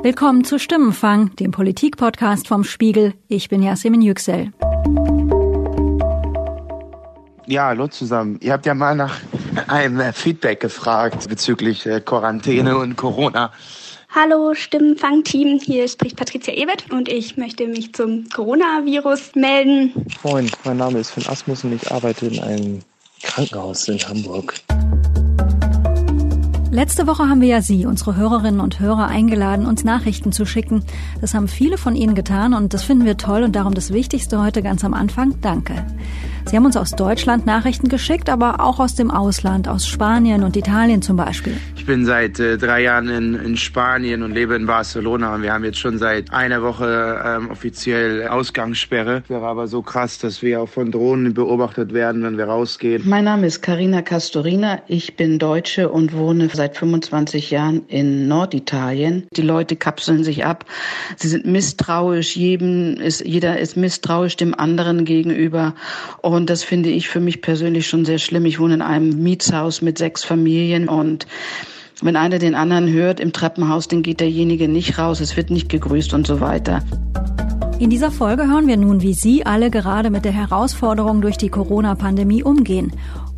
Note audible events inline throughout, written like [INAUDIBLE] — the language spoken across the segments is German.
Willkommen zu Stimmenfang, dem Politik-Podcast vom Spiegel. Ich bin Yasemin Yüksel. Ja, hallo zusammen. Ihr habt ja mal nach einem Feedback gefragt bezüglich äh, Quarantäne und Corona. Hallo Stimmenfang-Team, hier spricht Patricia Ewert und ich möchte mich zum Coronavirus melden. Moin, mein Name ist Finn Asmus und ich arbeite in einem Krankenhaus in Hamburg. Letzte Woche haben wir ja Sie, unsere Hörerinnen und Hörer, eingeladen, uns Nachrichten zu schicken. Das haben viele von Ihnen getan und das finden wir toll und darum das Wichtigste heute ganz am Anfang. Danke. Sie haben uns aus Deutschland Nachrichten geschickt, aber auch aus dem Ausland, aus Spanien und Italien zum Beispiel. Ich bin seit äh, drei Jahren in, in, Spanien und lebe in Barcelona und wir haben jetzt schon seit einer Woche ähm, offiziell Ausgangssperre. Wäre aber so krass, dass wir auch von Drohnen beobachtet werden, wenn wir rausgehen. Mein Name ist Karina Castorina. Ich bin Deutsche und wohne seit 25 Jahren in Norditalien. Die Leute kapseln sich ab. Sie sind misstrauisch. Jedem ist, jeder ist misstrauisch dem anderen gegenüber. Und das finde ich für mich persönlich schon sehr schlimm. Ich wohne in einem Mietshaus mit sechs Familien und wenn einer den anderen hört im Treppenhaus, dann geht derjenige nicht raus, es wird nicht gegrüßt und so weiter. In dieser Folge hören wir nun, wie Sie alle gerade mit der Herausforderung durch die Corona-Pandemie umgehen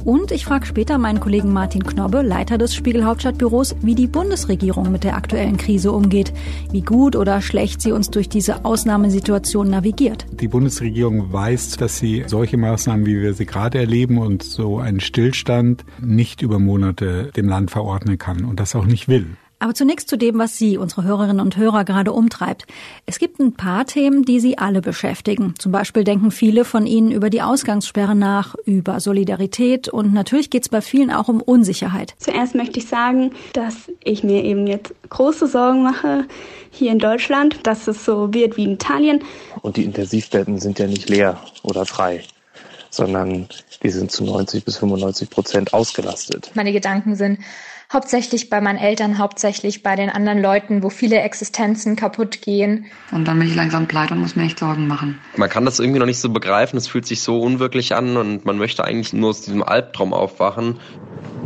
und ich frage später meinen Kollegen Martin Knobbe, Leiter des Spiegel Hauptstadtbüros, wie die Bundesregierung mit der aktuellen Krise umgeht, wie gut oder schlecht sie uns durch diese Ausnahmesituation navigiert. Die Bundesregierung weiß, dass sie solche Maßnahmen, wie wir sie gerade erleben und so einen Stillstand nicht über Monate dem Land verordnen kann und das auch nicht will. Aber zunächst zu dem, was Sie, unsere Hörerinnen und Hörer, gerade umtreibt. Es gibt ein paar Themen, die Sie alle beschäftigen. Zum Beispiel denken viele von Ihnen über die Ausgangssperre nach, über Solidarität und natürlich geht es bei vielen auch um Unsicherheit. Zuerst möchte ich sagen, dass ich mir eben jetzt große Sorgen mache hier in Deutschland, dass es so wird wie in Italien. Und die Intensivbetten sind ja nicht leer oder frei sondern die sind zu 90 bis 95 Prozent ausgelastet. Meine Gedanken sind hauptsächlich bei meinen Eltern, hauptsächlich bei den anderen Leuten, wo viele Existenzen kaputt gehen. Und dann bin ich langsam pleite und muss mir echt Sorgen machen. Man kann das irgendwie noch nicht so begreifen, es fühlt sich so unwirklich an und man möchte eigentlich nur aus diesem Albtraum aufwachen.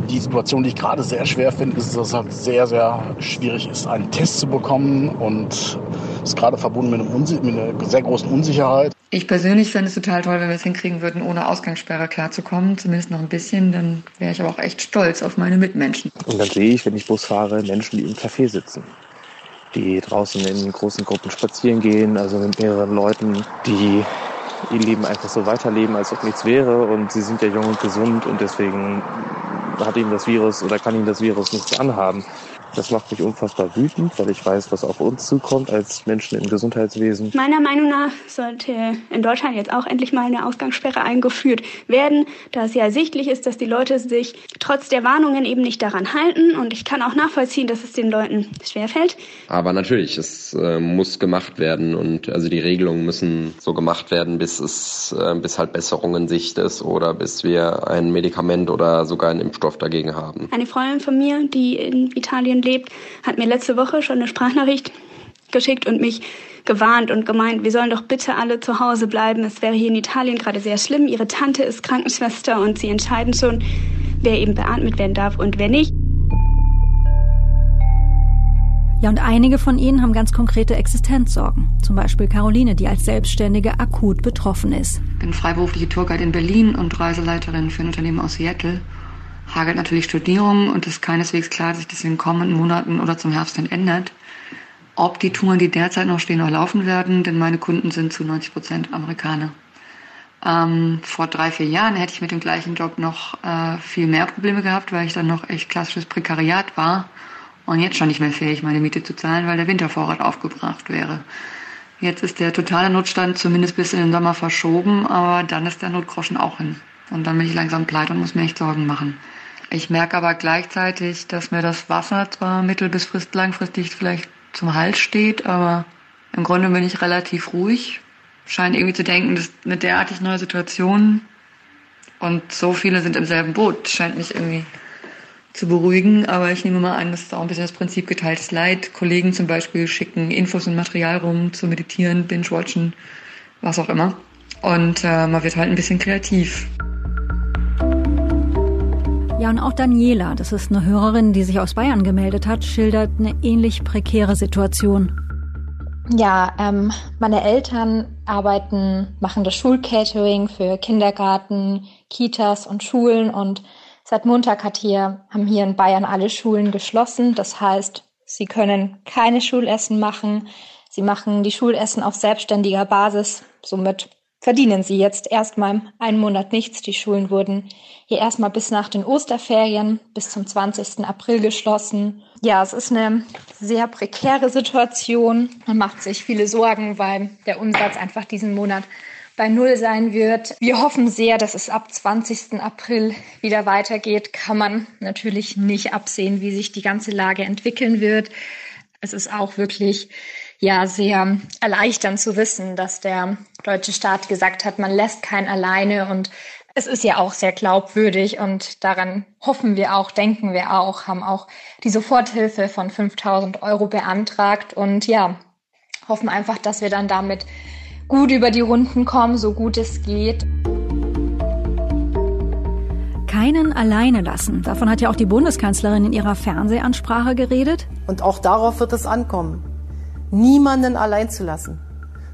Die Situation, die ich gerade sehr schwer finde, ist, dass es halt sehr, sehr schwierig ist, einen Test zu bekommen und es ist gerade verbunden mit, mit einer sehr großen Unsicherheit. Ich persönlich fände es total toll, wenn wir es hinkriegen würden, ohne Ausgangssperre klarzukommen, zumindest noch ein bisschen. Dann wäre ich aber auch echt stolz auf meine Mitmenschen. Und dann sehe ich, wenn ich Bus fahre, Menschen, die im Café sitzen, die draußen in großen Gruppen spazieren gehen, also mit mehreren Leuten, die ihr Leben einfach so weiterleben, als ob nichts wäre. Und sie sind ja jung und gesund und deswegen hat ihnen das Virus oder kann ihnen das Virus nichts anhaben. Das macht mich unfassbar wütend, weil ich weiß, was auf uns zukommt als Menschen im Gesundheitswesen. Meiner Meinung nach sollte in Deutschland jetzt auch endlich mal eine Ausgangssperre eingeführt werden, da es ja ersichtlich ist, dass die Leute sich trotz der Warnungen eben nicht daran halten. Und ich kann auch nachvollziehen, dass es den Leuten schwerfällt. Aber natürlich, es äh, muss gemacht werden und also die Regelungen müssen so gemacht werden, bis es äh, bis halt Besserung in Sicht ist oder bis wir ein Medikament oder sogar einen Impfstoff dagegen haben. Eine Freundin von mir, die in Italien lebt, hat mir letzte Woche schon eine Sprachnachricht geschickt und mich gewarnt und gemeint, wir sollen doch bitte alle zu Hause bleiben. Es wäre hier in Italien gerade sehr schlimm. Ihre Tante ist Krankenschwester und sie entscheiden schon, wer eben beatmet werden darf und wer nicht. Ja, und einige von ihnen haben ganz konkrete Existenzsorgen. Zum Beispiel Caroline, die als Selbstständige akut betroffen ist. Ich bin freiberufliche Tourguide in Berlin und Reiseleiterin für ein Unternehmen aus Seattle hagelt natürlich Studierung und es ist keineswegs klar, dass sich das in den kommenden Monaten oder zum Herbst dann ändert. Ob die Touren, die derzeit noch stehen, noch laufen werden, denn meine Kunden sind zu 90 Prozent Amerikaner. Ähm, vor drei, vier Jahren hätte ich mit dem gleichen Job noch äh, viel mehr Probleme gehabt, weil ich dann noch echt klassisches Prekariat war und jetzt schon nicht mehr fähig, meine Miete zu zahlen, weil der Wintervorrat aufgebracht wäre. Jetzt ist der totale Notstand zumindest bis in den Sommer verschoben, aber dann ist der Notgroschen auch hin. Und dann bin ich langsam pleite und muss mir echt Sorgen machen. Ich merke aber gleichzeitig, dass mir das Wasser zwar mittel- bis langfristig vielleicht zum Hals steht, aber im Grunde bin ich relativ ruhig. Scheint irgendwie zu denken, dass eine derartig neue Situation und so viele sind im selben Boot, scheint mich irgendwie zu beruhigen. Aber ich nehme mal an, das ist auch ein bisschen das Prinzip geteiltes Leid. Kollegen zum Beispiel schicken Infos und Material rum zu meditieren, binge-watchen, was auch immer. Und äh, man wird halt ein bisschen kreativ. Ja, und auch Daniela, das ist eine Hörerin, die sich aus Bayern gemeldet hat, schildert eine ähnlich prekäre Situation. Ja, ähm, meine Eltern arbeiten, machen das Schulcatering für Kindergarten, Kitas und Schulen und seit Montag hat hier, haben hier in Bayern alle Schulen geschlossen. Das heißt, sie können keine Schulessen machen. Sie machen die Schulessen auf selbstständiger Basis. Somit verdienen sie jetzt erstmal einen Monat nichts. Die Schulen wurden hier erstmal bis nach den Osterferien, bis zum 20. April geschlossen. Ja, es ist eine sehr prekäre Situation. Man macht sich viele Sorgen, weil der Umsatz einfach diesen Monat bei Null sein wird. Wir hoffen sehr, dass es ab 20. April wieder weitergeht. Kann man natürlich nicht absehen, wie sich die ganze Lage entwickeln wird. Es ist auch wirklich ja sehr erleichternd zu wissen, dass der deutsche Staat gesagt hat, man lässt keinen alleine und es ist ja auch sehr glaubwürdig und daran hoffen wir auch, denken wir auch, haben auch die Soforthilfe von 5000 Euro beantragt und ja, hoffen einfach, dass wir dann damit gut über die Runden kommen, so gut es geht. Keinen alleine lassen. Davon hat ja auch die Bundeskanzlerin in ihrer Fernsehansprache geredet. Und auch darauf wird es ankommen niemanden allein zu lassen,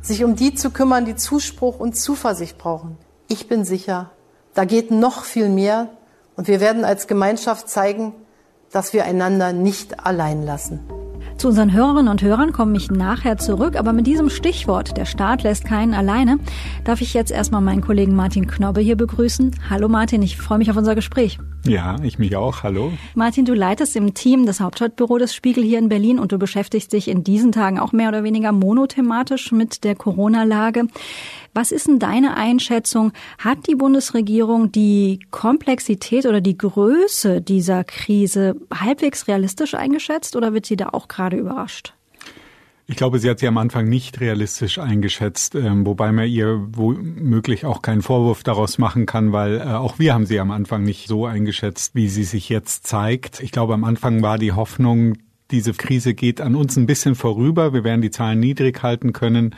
sich um die zu kümmern, die Zuspruch und Zuversicht brauchen. Ich bin sicher, da geht noch viel mehr und wir werden als Gemeinschaft zeigen, dass wir einander nicht allein lassen. Zu unseren Hörerinnen und Hörern komme ich nachher zurück, aber mit diesem Stichwort, der Staat lässt keinen alleine, darf ich jetzt erstmal meinen Kollegen Martin Knobbe hier begrüßen. Hallo Martin, ich freue mich auf unser Gespräch. Ja, ich mich auch. Hallo. Martin, du leitest im Team das Hauptstadtbüro des Spiegel hier in Berlin und du beschäftigst dich in diesen Tagen auch mehr oder weniger monothematisch mit der Corona-Lage. Was ist denn deine Einschätzung? Hat die Bundesregierung die Komplexität oder die Größe dieser Krise halbwegs realistisch eingeschätzt oder wird sie da auch gerade überrascht? Ich glaube, sie hat sie am Anfang nicht realistisch eingeschätzt, ähm, wobei man ihr womöglich auch keinen Vorwurf daraus machen kann, weil äh, auch wir haben sie am Anfang nicht so eingeschätzt, wie sie sich jetzt zeigt. Ich glaube, am Anfang war die Hoffnung, diese Krise geht an uns ein bisschen vorüber. Wir werden die Zahlen niedrig halten können.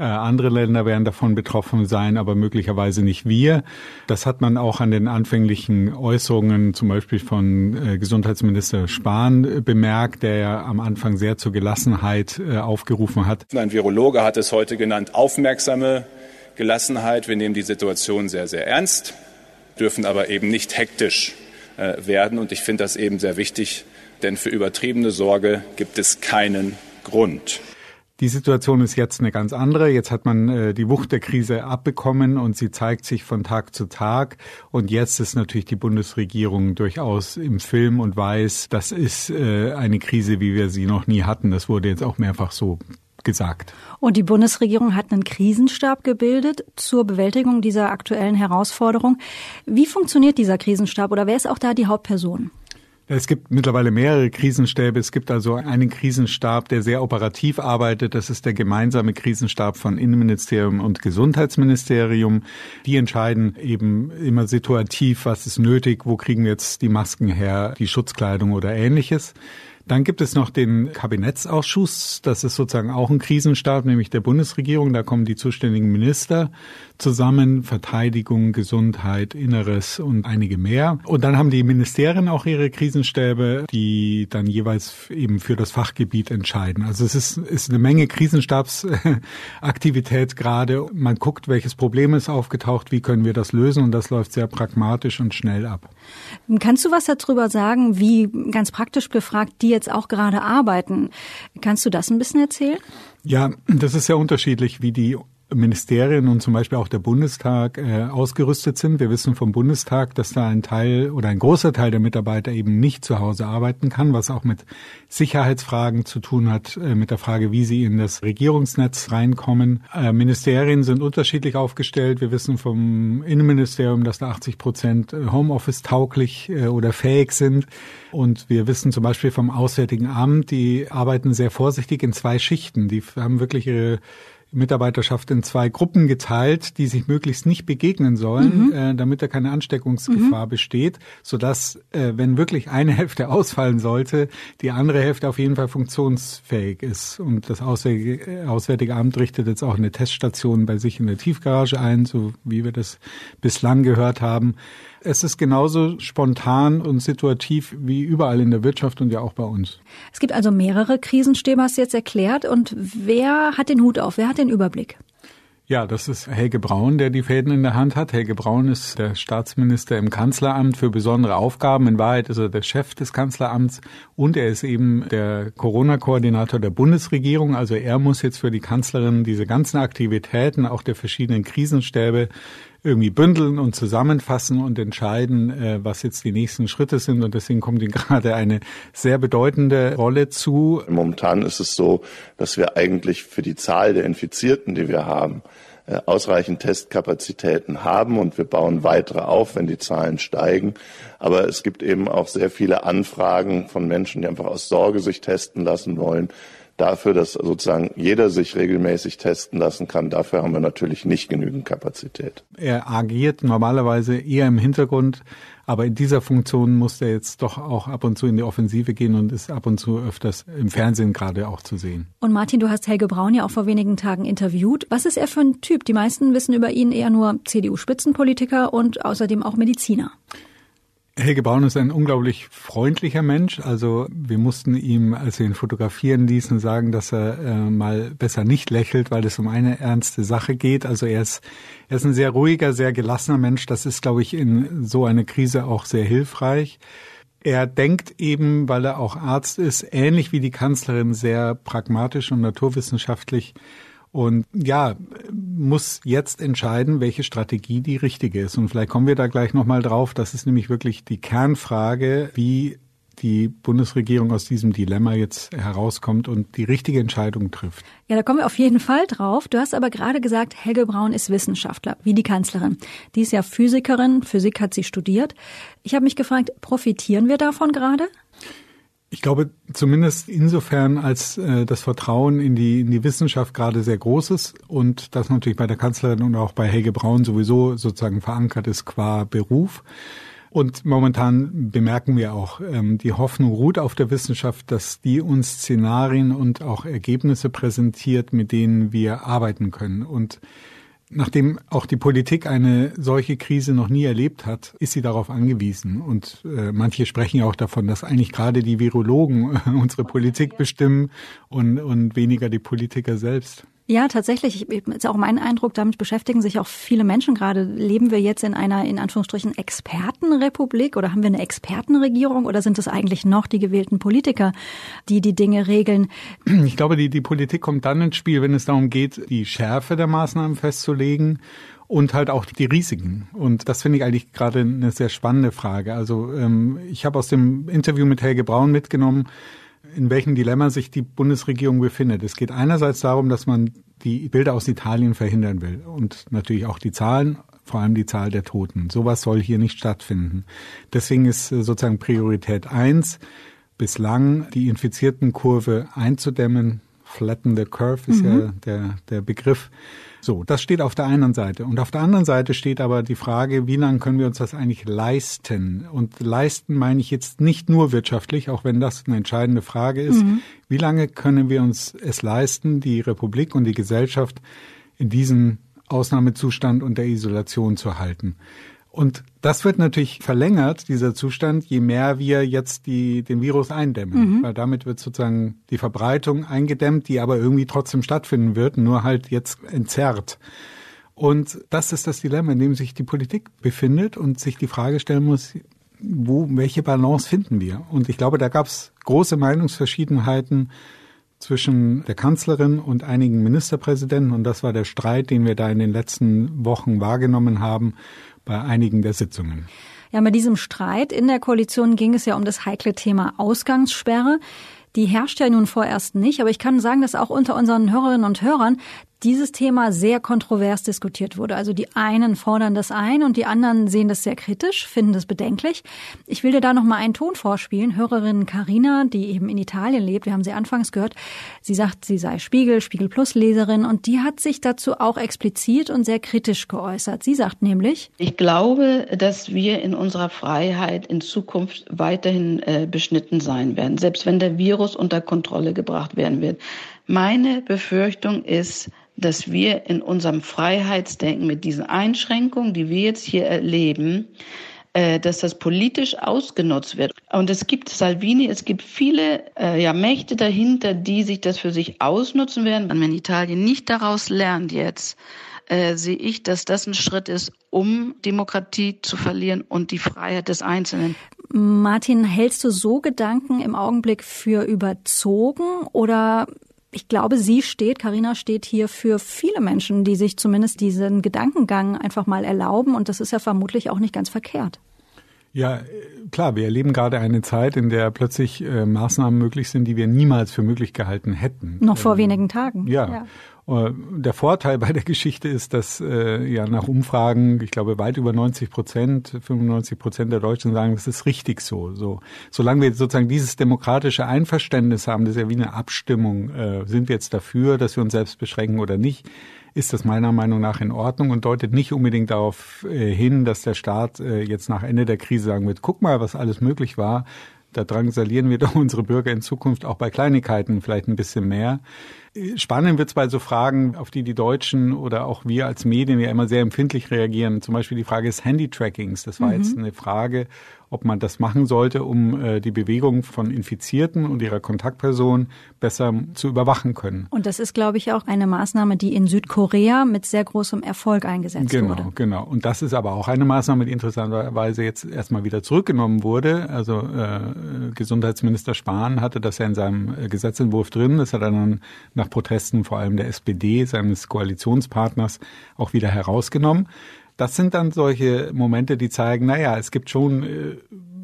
Äh, andere Länder werden davon betroffen sein, aber möglicherweise nicht wir. Das hat man auch an den anfänglichen Äußerungen zum Beispiel von äh, Gesundheitsminister Spahn äh, bemerkt, der ja am Anfang sehr zur Gelassenheit aufgerufen hat. Ein Virologe hat es heute genannt, aufmerksame Gelassenheit. Wir nehmen die Situation sehr, sehr ernst, dürfen aber eben nicht hektisch werden. Und ich finde das eben sehr wichtig, denn für übertriebene Sorge gibt es keinen Grund. Die Situation ist jetzt eine ganz andere. Jetzt hat man äh, die Wucht der Krise abbekommen und sie zeigt sich von Tag zu Tag. Und jetzt ist natürlich die Bundesregierung durchaus im Film und weiß, das ist äh, eine Krise, wie wir sie noch nie hatten. Das wurde jetzt auch mehrfach so gesagt. Und die Bundesregierung hat einen Krisenstab gebildet zur Bewältigung dieser aktuellen Herausforderung. Wie funktioniert dieser Krisenstab oder wer ist auch da die Hauptperson? Es gibt mittlerweile mehrere Krisenstäbe. Es gibt also einen Krisenstab, der sehr operativ arbeitet. Das ist der gemeinsame Krisenstab von Innenministerium und Gesundheitsministerium. Die entscheiden eben immer situativ, was ist nötig, wo kriegen wir jetzt die Masken her, die Schutzkleidung oder ähnliches. Dann gibt es noch den Kabinettsausschuss. Das ist sozusagen auch ein Krisenstab, nämlich der Bundesregierung. Da kommen die zuständigen Minister zusammen. Verteidigung, Gesundheit, Inneres und einige mehr. Und dann haben die Ministerien auch ihre Krisenstäbe, die dann jeweils eben für das Fachgebiet entscheiden. Also es ist, ist eine Menge Krisenstabsaktivität gerade. Man guckt, welches Problem ist aufgetaucht, wie können wir das lösen und das läuft sehr pragmatisch und schnell ab. Kannst du was darüber sagen, wie ganz praktisch gefragt die jetzt auch gerade arbeiten? Kannst du das ein bisschen erzählen? Ja, das ist sehr unterschiedlich, wie die Ministerien und zum Beispiel auch der Bundestag äh, ausgerüstet sind. Wir wissen vom Bundestag, dass da ein Teil oder ein großer Teil der Mitarbeiter eben nicht zu Hause arbeiten kann, was auch mit Sicherheitsfragen zu tun hat, äh, mit der Frage, wie sie in das Regierungsnetz reinkommen. Äh, Ministerien sind unterschiedlich aufgestellt. Wir wissen vom Innenministerium, dass da 80 Prozent äh, Homeoffice tauglich äh, oder fähig sind. Und wir wissen zum Beispiel vom Auswärtigen Amt, die arbeiten sehr vorsichtig in zwei Schichten. Die haben wirklich ihre Mitarbeiterschaft in zwei Gruppen geteilt, die sich möglichst nicht begegnen sollen, mhm. äh, damit da keine Ansteckungsgefahr mhm. besteht, sodass, äh, wenn wirklich eine [LAUGHS] Hälfte ausfallen sollte, die andere Hälfte auf jeden Fall funktionsfähig ist. Und das Auswärtige, Auswärtige Amt richtet jetzt auch eine Teststation bei sich in der Tiefgarage ein, so wie wir das bislang gehört haben. Es ist genauso spontan und situativ wie überall in der Wirtschaft und ja auch bei uns. Es gibt also mehrere Krisenstäbe, hast du jetzt erklärt. Und wer hat den Hut auf? Wer hat den Überblick? Ja, das ist Helge Braun, der die Fäden in der Hand hat. Helge Braun ist der Staatsminister im Kanzleramt für besondere Aufgaben. In Wahrheit ist er der Chef des Kanzleramts und er ist eben der Corona-Koordinator der Bundesregierung. Also er muss jetzt für die Kanzlerin diese ganzen Aktivitäten, auch der verschiedenen Krisenstäbe, irgendwie bündeln und zusammenfassen und entscheiden, äh, was jetzt die nächsten Schritte sind. Und deswegen kommt ihm [LAUGHS] gerade eine sehr bedeutende Rolle zu. Momentan ist es so, dass wir eigentlich für die Zahl der Infizierten, die wir haben, äh, ausreichend Testkapazitäten haben und wir bauen weitere auf, wenn die Zahlen steigen. Aber es gibt eben auch sehr viele Anfragen von Menschen, die einfach aus Sorge sich testen lassen wollen dafür, dass sozusagen jeder sich regelmäßig testen lassen kann, dafür haben wir natürlich nicht genügend Kapazität. Er agiert normalerweise eher im Hintergrund, aber in dieser Funktion muss er jetzt doch auch ab und zu in die Offensive gehen und ist ab und zu öfters im Fernsehen gerade auch zu sehen. Und Martin, du hast Helge Braun ja auch vor wenigen Tagen interviewt. Was ist er für ein Typ? Die meisten wissen über ihn eher nur CDU-Spitzenpolitiker und außerdem auch Mediziner. Helge Braun ist ein unglaublich freundlicher Mensch. Also wir mussten ihm, als wir ihn fotografieren ließen, sagen, dass er äh, mal besser nicht lächelt, weil es um eine ernste Sache geht. Also er ist, er ist ein sehr ruhiger, sehr gelassener Mensch. Das ist, glaube ich, in so einer Krise auch sehr hilfreich. Er denkt eben, weil er auch Arzt ist, ähnlich wie die Kanzlerin, sehr pragmatisch und naturwissenschaftlich und ja, muss jetzt entscheiden, welche Strategie die richtige ist. Und vielleicht kommen wir da gleich nochmal drauf. Das ist nämlich wirklich die Kernfrage, wie die Bundesregierung aus diesem Dilemma jetzt herauskommt und die richtige Entscheidung trifft. Ja, da kommen wir auf jeden Fall drauf. Du hast aber gerade gesagt, Helge Braun ist Wissenschaftler, wie die Kanzlerin. Die ist ja Physikerin, Physik hat sie studiert. Ich habe mich gefragt, profitieren wir davon gerade? Ich glaube zumindest insofern, als äh, das Vertrauen in die, in die Wissenschaft gerade sehr groß ist und das natürlich bei der Kanzlerin und auch bei Helge Braun sowieso sozusagen verankert ist qua Beruf. Und momentan bemerken wir auch, ähm, die Hoffnung ruht auf der Wissenschaft, dass die uns Szenarien und auch Ergebnisse präsentiert, mit denen wir arbeiten können. Und Nachdem auch die Politik eine solche Krise noch nie erlebt hat, ist sie darauf angewiesen. Und äh, manche sprechen ja auch davon, dass eigentlich gerade die Virologen äh, unsere Politik bestimmen und, und weniger die Politiker selbst. Ja, tatsächlich. Ist auch mein Eindruck, damit beschäftigen sich auch viele Menschen gerade. Leben wir jetzt in einer, in Anführungsstrichen, Expertenrepublik oder haben wir eine Expertenregierung oder sind es eigentlich noch die gewählten Politiker, die die Dinge regeln? Ich glaube, die, die Politik kommt dann ins Spiel, wenn es darum geht, die Schärfe der Maßnahmen festzulegen und halt auch die Risiken. Und das finde ich eigentlich gerade eine sehr spannende Frage. Also ähm, ich habe aus dem Interview mit Helge Braun mitgenommen, in welchem Dilemma sich die Bundesregierung befindet. Es geht einerseits darum, dass man die Bilder aus Italien verhindern will und natürlich auch die Zahlen, vor allem die Zahl der Toten. Sowas soll hier nicht stattfinden. Deswegen ist äh, sozusagen Priorität eins bislang die infizierten Kurve einzudämmen. Flatten the curve ist mhm. ja der, der Begriff. So, das steht auf der einen Seite. Und auf der anderen Seite steht aber die Frage, wie lange können wir uns das eigentlich leisten? Und leisten meine ich jetzt nicht nur wirtschaftlich, auch wenn das eine entscheidende Frage ist. Mhm. Wie lange können wir uns es leisten, die Republik und die Gesellschaft in diesem Ausnahmezustand und der Isolation zu halten? Und das wird natürlich verlängert, dieser Zustand, je mehr wir jetzt die, den Virus eindämmen. Mhm. Weil damit wird sozusagen die Verbreitung eingedämmt, die aber irgendwie trotzdem stattfinden wird, nur halt jetzt entzerrt. Und das ist das Dilemma, in dem sich die Politik befindet und sich die Frage stellen muss, wo, welche Balance finden wir? Und ich glaube, da gab es große Meinungsverschiedenheiten zwischen der Kanzlerin und einigen Ministerpräsidenten. Und das war der Streit, den wir da in den letzten Wochen wahrgenommen haben bei einigen der Sitzungen. Ja, mit diesem Streit in der Koalition ging es ja um das heikle Thema Ausgangssperre. Die herrscht ja nun vorerst nicht, aber ich kann sagen, dass auch unter unseren Hörerinnen und Hörern dieses Thema sehr kontrovers diskutiert wurde. Also die einen fordern das ein und die anderen sehen das sehr kritisch, finden das bedenklich. Ich will dir da noch mal einen Ton vorspielen. Hörerin Karina, die eben in Italien lebt, wir haben sie anfangs gehört, sie sagt, sie sei Spiegel, Spiegel Plus Leserin und die hat sich dazu auch explizit und sehr kritisch geäußert. Sie sagt nämlich, ich glaube, dass wir in unserer Freiheit in Zukunft weiterhin äh, beschnitten sein werden, selbst wenn der Virus unter Kontrolle gebracht werden wird. Meine Befürchtung ist, dass wir in unserem Freiheitsdenken mit diesen Einschränkungen, die wir jetzt hier erleben, äh, dass das politisch ausgenutzt wird. Und es gibt Salvini, es gibt viele äh, ja, Mächte dahinter, die sich das für sich ausnutzen werden. Und wenn Italien nicht daraus lernt jetzt, äh, sehe ich, dass das ein Schritt ist, um Demokratie zu verlieren und die Freiheit des Einzelnen. Martin, hältst du so Gedanken im Augenblick für überzogen oder ich glaube, sie steht, Karina steht hier für viele Menschen, die sich zumindest diesen Gedankengang einfach mal erlauben und das ist ja vermutlich auch nicht ganz verkehrt. Ja, klar, wir erleben gerade eine Zeit, in der plötzlich äh, Maßnahmen möglich sind, die wir niemals für möglich gehalten hätten. Noch vor ähm, wenigen Tagen. Ja. ja. Äh, der Vorteil bei der Geschichte ist, dass äh, ja nach Umfragen, ich glaube, weit über 90 Prozent, 95 Prozent der Deutschen sagen, das ist richtig so. So, solange wir sozusagen dieses demokratische Einverständnis haben, das ist ja wie eine Abstimmung, äh, sind wir jetzt dafür, dass wir uns selbst beschränken oder nicht, ist das meiner Meinung nach in Ordnung und deutet nicht unbedingt darauf äh, hin, dass der Staat äh, jetzt nach Ende der Krise sagen wird, guck mal, was alles möglich war. Da drangsalieren wir doch [LAUGHS] unsere Bürger in Zukunft auch bei Kleinigkeiten vielleicht ein bisschen mehr. Spannend wird es bei so Fragen, auf die die Deutschen oder auch wir als Medien ja immer sehr empfindlich reagieren. Zum Beispiel die Frage des Handy-Trackings. Das war mhm. jetzt eine Frage, ob man das machen sollte, um äh, die Bewegung von Infizierten und ihrer Kontaktperson besser zu überwachen können. Und das ist, glaube ich, auch eine Maßnahme, die in Südkorea mit sehr großem Erfolg eingesetzt genau, wurde. Genau, genau. Und das ist aber auch eine Maßnahme, die interessanterweise jetzt erstmal wieder zurückgenommen wurde. Also äh, Gesundheitsminister Spahn hatte das ja in seinem äh, Gesetzentwurf drin. Das hat er dann nach Protesten vor allem der SPD, seines Koalitionspartners, auch wieder herausgenommen. Das sind dann solche Momente, die zeigen, naja, es gibt schon äh,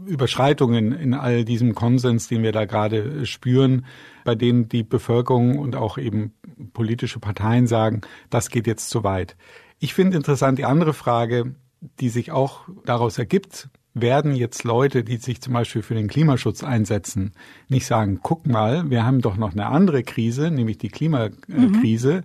Überschreitungen in all diesem Konsens, den wir da gerade spüren, bei denen die Bevölkerung und auch eben politische Parteien sagen, das geht jetzt zu weit. Ich finde interessant die andere Frage, die sich auch daraus ergibt, werden jetzt Leute, die sich zum Beispiel für den Klimaschutz einsetzen, nicht sagen, guck mal, wir haben doch noch eine andere Krise, nämlich die Klimakrise. Mhm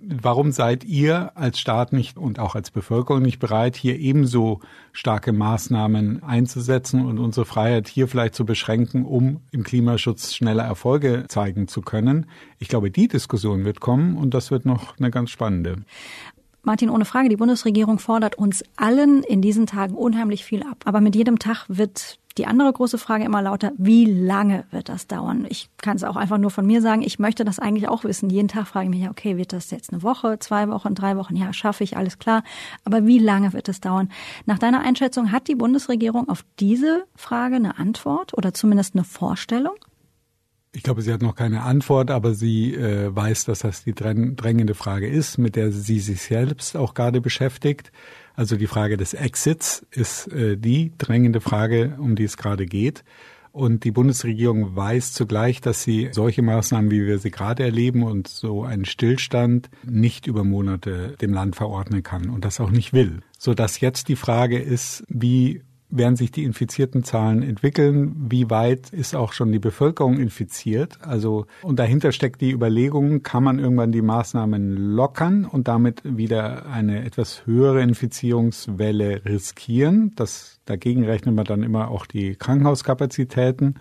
Warum seid ihr als Staat nicht und auch als Bevölkerung nicht bereit, hier ebenso starke Maßnahmen einzusetzen und unsere Freiheit hier vielleicht zu beschränken, um im Klimaschutz schneller Erfolge zeigen zu können? Ich glaube, die Diskussion wird kommen und das wird noch eine ganz spannende. Martin, ohne Frage, die Bundesregierung fordert uns allen in diesen Tagen unheimlich viel ab. Aber mit jedem Tag wird die andere große Frage immer lauter, wie lange wird das dauern? Ich kann es auch einfach nur von mir sagen, ich möchte das eigentlich auch wissen. Jeden Tag frage ich mich, okay, wird das jetzt eine Woche, zwei Wochen, drei Wochen? Ja, schaffe ich, alles klar. Aber wie lange wird es dauern? Nach deiner Einschätzung hat die Bundesregierung auf diese Frage eine Antwort oder zumindest eine Vorstellung? Ich glaube, sie hat noch keine Antwort, aber sie äh, weiß, dass das die drängende Frage ist, mit der sie sich selbst auch gerade beschäftigt. Also die Frage des Exits ist äh, die drängende Frage, um die es gerade geht. Und die Bundesregierung weiß zugleich, dass sie solche Maßnahmen, wie wir sie gerade erleben und so einen Stillstand nicht über Monate dem Land verordnen kann und das auch nicht will. Sodass jetzt die Frage ist, wie werden sich die infizierten Zahlen entwickeln? Wie weit ist auch schon die Bevölkerung infiziert? Also, und dahinter steckt die Überlegung, kann man irgendwann die Maßnahmen lockern und damit wieder eine etwas höhere Infizierungswelle riskieren? Das, dagegen rechnet man dann immer auch die Krankenhauskapazitäten.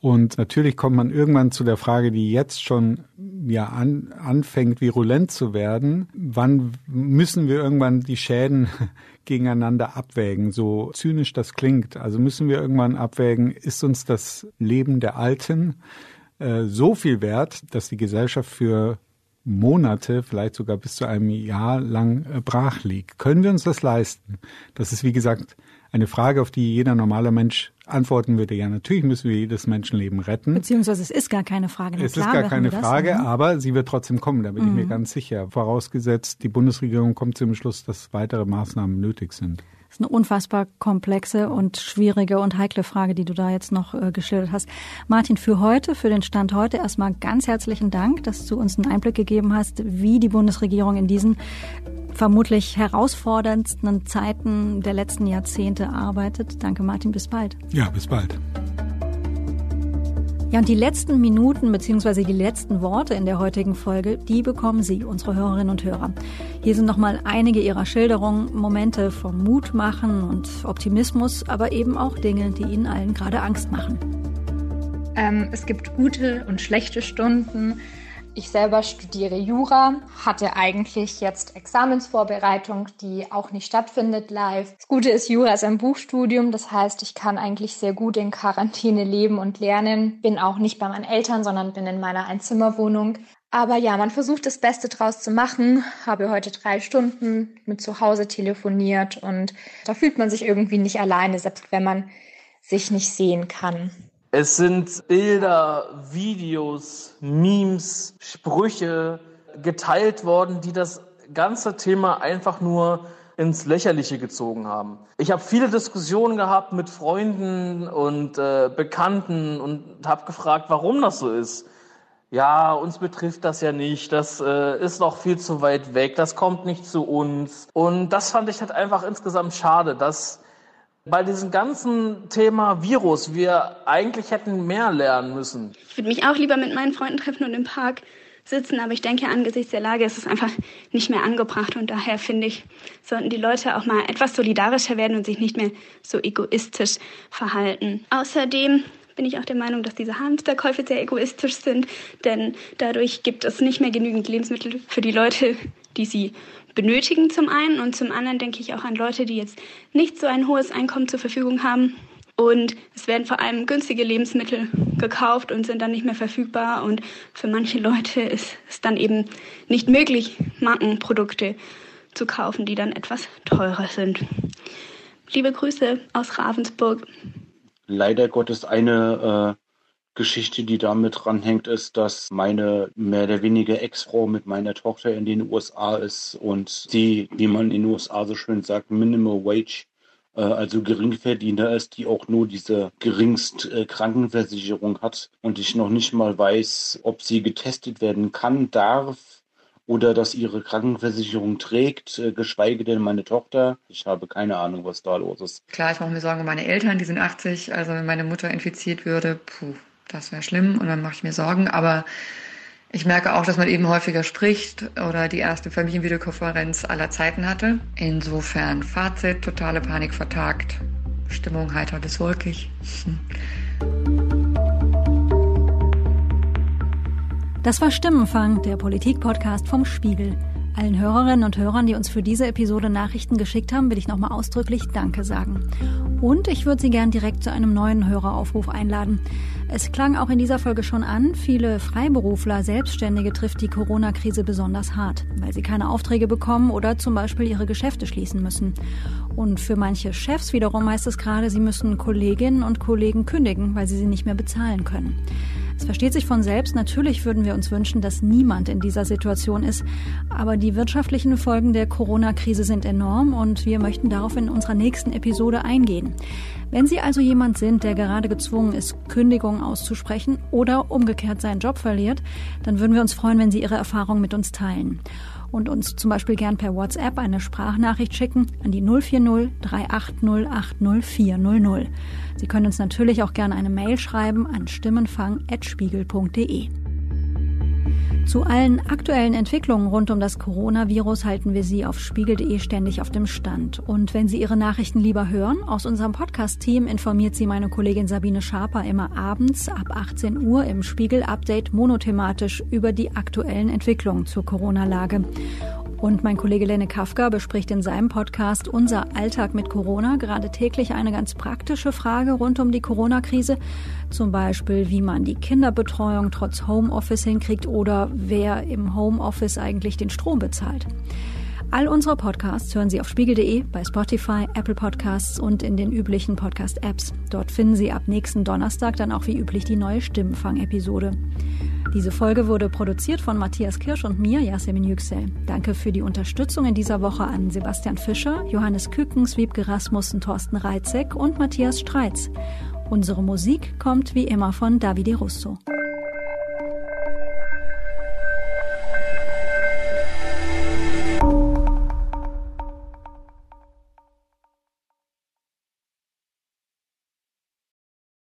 Und natürlich kommt man irgendwann zu der Frage, die jetzt schon ja an, anfängt, virulent zu werden. Wann müssen wir irgendwann die Schäden gegeneinander abwägen, so zynisch das klingt. Also müssen wir irgendwann abwägen, ist uns das Leben der Alten äh, so viel wert, dass die Gesellschaft für Monate, vielleicht sogar bis zu einem Jahr lang äh, brach liegt. Können wir uns das leisten? Das ist, wie gesagt, eine Frage, auf die jeder normale Mensch antworten würde. Ja, natürlich müssen wir jedes Menschenleben retten. Beziehungsweise es ist gar keine Frage. Na, es ist gar keine Frage, das, ne? aber sie wird trotzdem kommen, da bin mhm. ich mir mhm. ganz sicher. Vorausgesetzt, die Bundesregierung kommt zum Schluss, dass weitere Maßnahmen nötig sind. Das ist eine unfassbar komplexe und schwierige und heikle Frage, die du da jetzt noch äh, geschildert hast. Martin, für heute, für den Stand heute erstmal ganz herzlichen Dank, dass du uns einen Einblick gegeben hast, wie die Bundesregierung in diesen vermutlich herausforderndsten Zeiten der letzten Jahrzehnte arbeitet. Danke, Martin. Bis bald. Ja, bis bald. Ja, und die letzten Minuten bzw. die letzten Worte in der heutigen Folge, die bekommen Sie, unsere Hörerinnen und Hörer. Hier sind nochmal einige Ihrer Schilderungen, Momente vom Mutmachen und Optimismus, aber eben auch Dinge, die Ihnen allen gerade Angst machen. Ähm, es gibt gute und schlechte Stunden. Ich selber studiere Jura, hatte eigentlich jetzt Examensvorbereitung, die auch nicht stattfindet live. Das Gute ist, Jura ist ein Buchstudium, das heißt, ich kann eigentlich sehr gut in Quarantäne leben und lernen. Bin auch nicht bei meinen Eltern, sondern bin in meiner Einzimmerwohnung. Aber ja, man versucht das Beste draus zu machen. Habe heute drei Stunden mit zu Hause telefoniert und da fühlt man sich irgendwie nicht alleine, selbst wenn man sich nicht sehen kann. Es sind Bilder, Videos, Memes, Sprüche geteilt worden, die das ganze Thema einfach nur ins Lächerliche gezogen haben. Ich habe viele Diskussionen gehabt mit Freunden und äh, Bekannten und habe gefragt, warum das so ist. Ja, uns betrifft das ja nicht, das äh, ist noch viel zu weit weg, das kommt nicht zu uns. Und das fand ich halt einfach insgesamt schade, dass bei diesem ganzen Thema Virus wir eigentlich hätten mehr lernen müssen. Ich würde mich auch lieber mit meinen Freunden treffen und im Park sitzen, aber ich denke, angesichts der Lage ist es einfach nicht mehr angebracht und daher finde ich, sollten die Leute auch mal etwas solidarischer werden und sich nicht mehr so egoistisch verhalten. Außerdem bin ich auch der Meinung, dass diese Hamsterkäufe sehr egoistisch sind, denn dadurch gibt es nicht mehr genügend Lebensmittel für die Leute, die sie benötigen zum einen und zum anderen denke ich auch an Leute, die jetzt nicht so ein hohes Einkommen zur Verfügung haben. Und es werden vor allem günstige Lebensmittel gekauft und sind dann nicht mehr verfügbar. Und für manche Leute ist es dann eben nicht möglich, Markenprodukte zu kaufen, die dann etwas teurer sind. Liebe Grüße aus Ravensburg. Leider Gottes eine äh, Geschichte, die damit dranhängt, ist, dass meine mehr oder weniger Ex-Frau mit meiner Tochter in den USA ist und sie, wie man in den USA so schön sagt, Minimal Wage, äh, also Geringverdiener ist, die auch nur diese geringst äh, Krankenversicherung hat und ich noch nicht mal weiß, ob sie getestet werden kann, darf oder dass ihre Krankenversicherung trägt, äh, geschweige denn meine Tochter. Ich habe keine Ahnung, was da los ist. Klar, ich mache mir Sorgen um meine Eltern, die sind 80, also wenn meine Mutter infiziert würde, puh, das wäre schlimm und dann mache ich mir Sorgen. Aber ich merke auch, dass man eben häufiger spricht oder die erste Familienvideokonferenz aller Zeiten hatte. Insofern Fazit, totale Panik vertagt, Stimmung heiter bis wolkig. [LAUGHS] Das war Stimmenfang, der Politik-Podcast vom Spiegel. Allen Hörerinnen und Hörern, die uns für diese Episode Nachrichten geschickt haben, will ich nochmal ausdrücklich Danke sagen. Und ich würde Sie gern direkt zu einem neuen Höreraufruf einladen. Es klang auch in dieser Folge schon an, viele Freiberufler, Selbstständige trifft die Corona-Krise besonders hart, weil sie keine Aufträge bekommen oder zum Beispiel ihre Geschäfte schließen müssen. Und für manche Chefs wiederum heißt es gerade, sie müssen Kolleginnen und Kollegen kündigen, weil sie sie nicht mehr bezahlen können. Es versteht sich von selbst, natürlich würden wir uns wünschen, dass niemand in dieser Situation ist. Aber die wirtschaftlichen Folgen der Corona-Krise sind enorm und wir möchten darauf in unserer nächsten Episode eingehen. Wenn Sie also jemand sind, der gerade gezwungen ist, Kündigungen auszusprechen oder umgekehrt seinen Job verliert, dann würden wir uns freuen, wenn Sie Ihre Erfahrungen mit uns teilen und uns zum Beispiel gern per WhatsApp eine Sprachnachricht schicken an die 040 380 80400. Sie können uns natürlich auch gerne eine Mail schreiben an stimmenfang.spiegel.de. Zu allen aktuellen Entwicklungen rund um das Coronavirus halten wir Sie auf spiegel.de ständig auf dem Stand. Und wenn Sie Ihre Nachrichten lieber hören, aus unserem Podcast-Team informiert Sie meine Kollegin Sabine Schaper immer abends ab 18 Uhr im Spiegel-Update monothematisch über die aktuellen Entwicklungen zur Corona-Lage. Und mein Kollege Lenne Kafka bespricht in seinem Podcast Unser Alltag mit Corona gerade täglich eine ganz praktische Frage rund um die Corona-Krise. Zum Beispiel, wie man die Kinderbetreuung trotz Homeoffice hinkriegt oder wer im Homeoffice eigentlich den Strom bezahlt. All unsere Podcasts hören Sie auf spiegel.de, bei Spotify, Apple Podcasts und in den üblichen Podcast-Apps. Dort finden Sie ab nächsten Donnerstag dann auch wie üblich die neue Stimmenfang-Episode. Diese Folge wurde produziert von Matthias Kirsch und mir, Yasemin Yüksel. Danke für die Unterstützung in dieser Woche an Sebastian Fischer, Johannes Kükens, Wiebke Rasmussen, Thorsten Reitzek und Matthias Streitz. Unsere Musik kommt wie immer von Davide Russo.